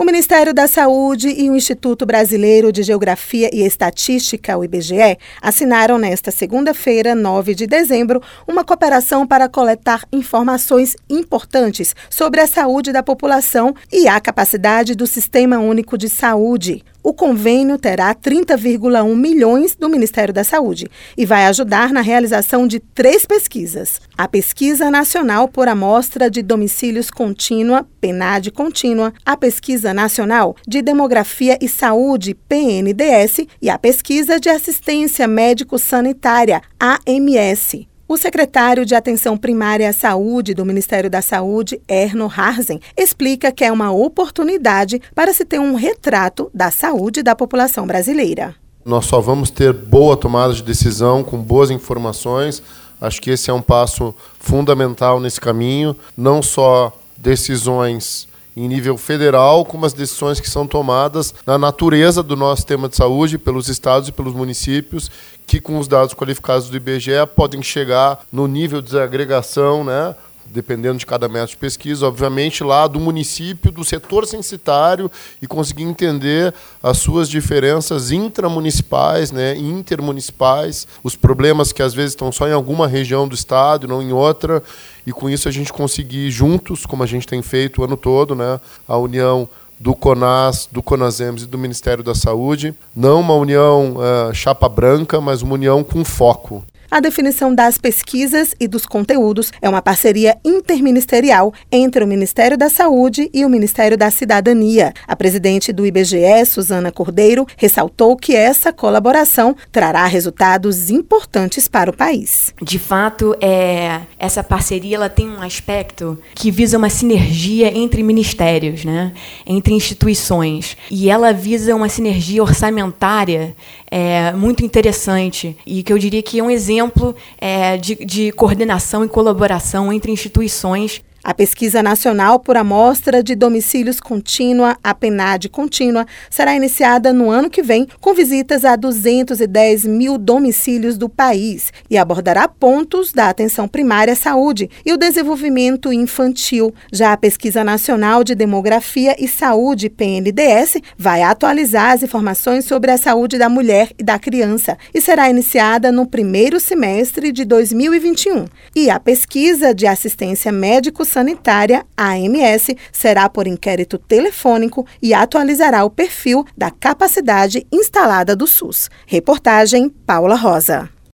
O Ministério da Saúde e o Instituto Brasileiro de Geografia e Estatística, o IBGE, assinaram nesta segunda-feira, 9 de dezembro, uma cooperação para coletar informações importantes sobre a saúde da população e a capacidade do Sistema Único de Saúde. O convênio terá 30,1 milhões do Ministério da Saúde e vai ajudar na realização de três pesquisas. A Pesquisa Nacional por Amostra de Domicílios Contínua, PNAD Contínua, a Pesquisa Nacional de Demografia e Saúde, PNDS, e a Pesquisa de Assistência Médico-Sanitária, AMS. O secretário de Atenção Primária à Saúde do Ministério da Saúde, Erno Harzen, explica que é uma oportunidade para se ter um retrato da saúde da população brasileira. Nós só vamos ter boa tomada de decisão com boas informações. Acho que esse é um passo fundamental nesse caminho, não só decisões em nível federal, como as decisões que são tomadas na natureza do nosso sistema de saúde pelos estados e pelos municípios, que com os dados qualificados do IBGE podem chegar no nível de agregação, né, dependendo de cada método de pesquisa, obviamente lá do município, do setor censitário e conseguir entender as suas diferenças intramunicipais, né, intermunicipais, os problemas que às vezes estão só em alguma região do estado, não em outra, e com isso a gente conseguir juntos, como a gente tem feito o ano todo, né, a união do CONAS, do CONASEMS e do Ministério da Saúde, não uma união uh, chapa branca, mas uma união com foco. A definição das pesquisas e dos conteúdos é uma parceria interministerial entre o Ministério da Saúde e o Ministério da Cidadania. A presidente do IBGE, Suzana Cordeiro, ressaltou que essa colaboração trará resultados importantes para o país. De fato, é, essa parceria ela tem um aspecto que visa uma sinergia entre ministérios, né? entre instituições. E ela visa uma sinergia orçamentária é, muito interessante e que eu diria que é um exemplo é, de, de coordenação e colaboração entre instituições a pesquisa nacional por amostra de domicílios contínua, a PNAD contínua, será iniciada no ano que vem, com visitas a 210 mil domicílios do país e abordará pontos da atenção primária à saúde e o desenvolvimento infantil. Já a pesquisa nacional de demografia e saúde, PNDS, vai atualizar as informações sobre a saúde da mulher e da criança e será iniciada no primeiro semestre de 2021. E a pesquisa de assistência médico Sanitária, AMS, será por inquérito telefônico e atualizará o perfil da capacidade instalada do SUS. Reportagem Paula Rosa.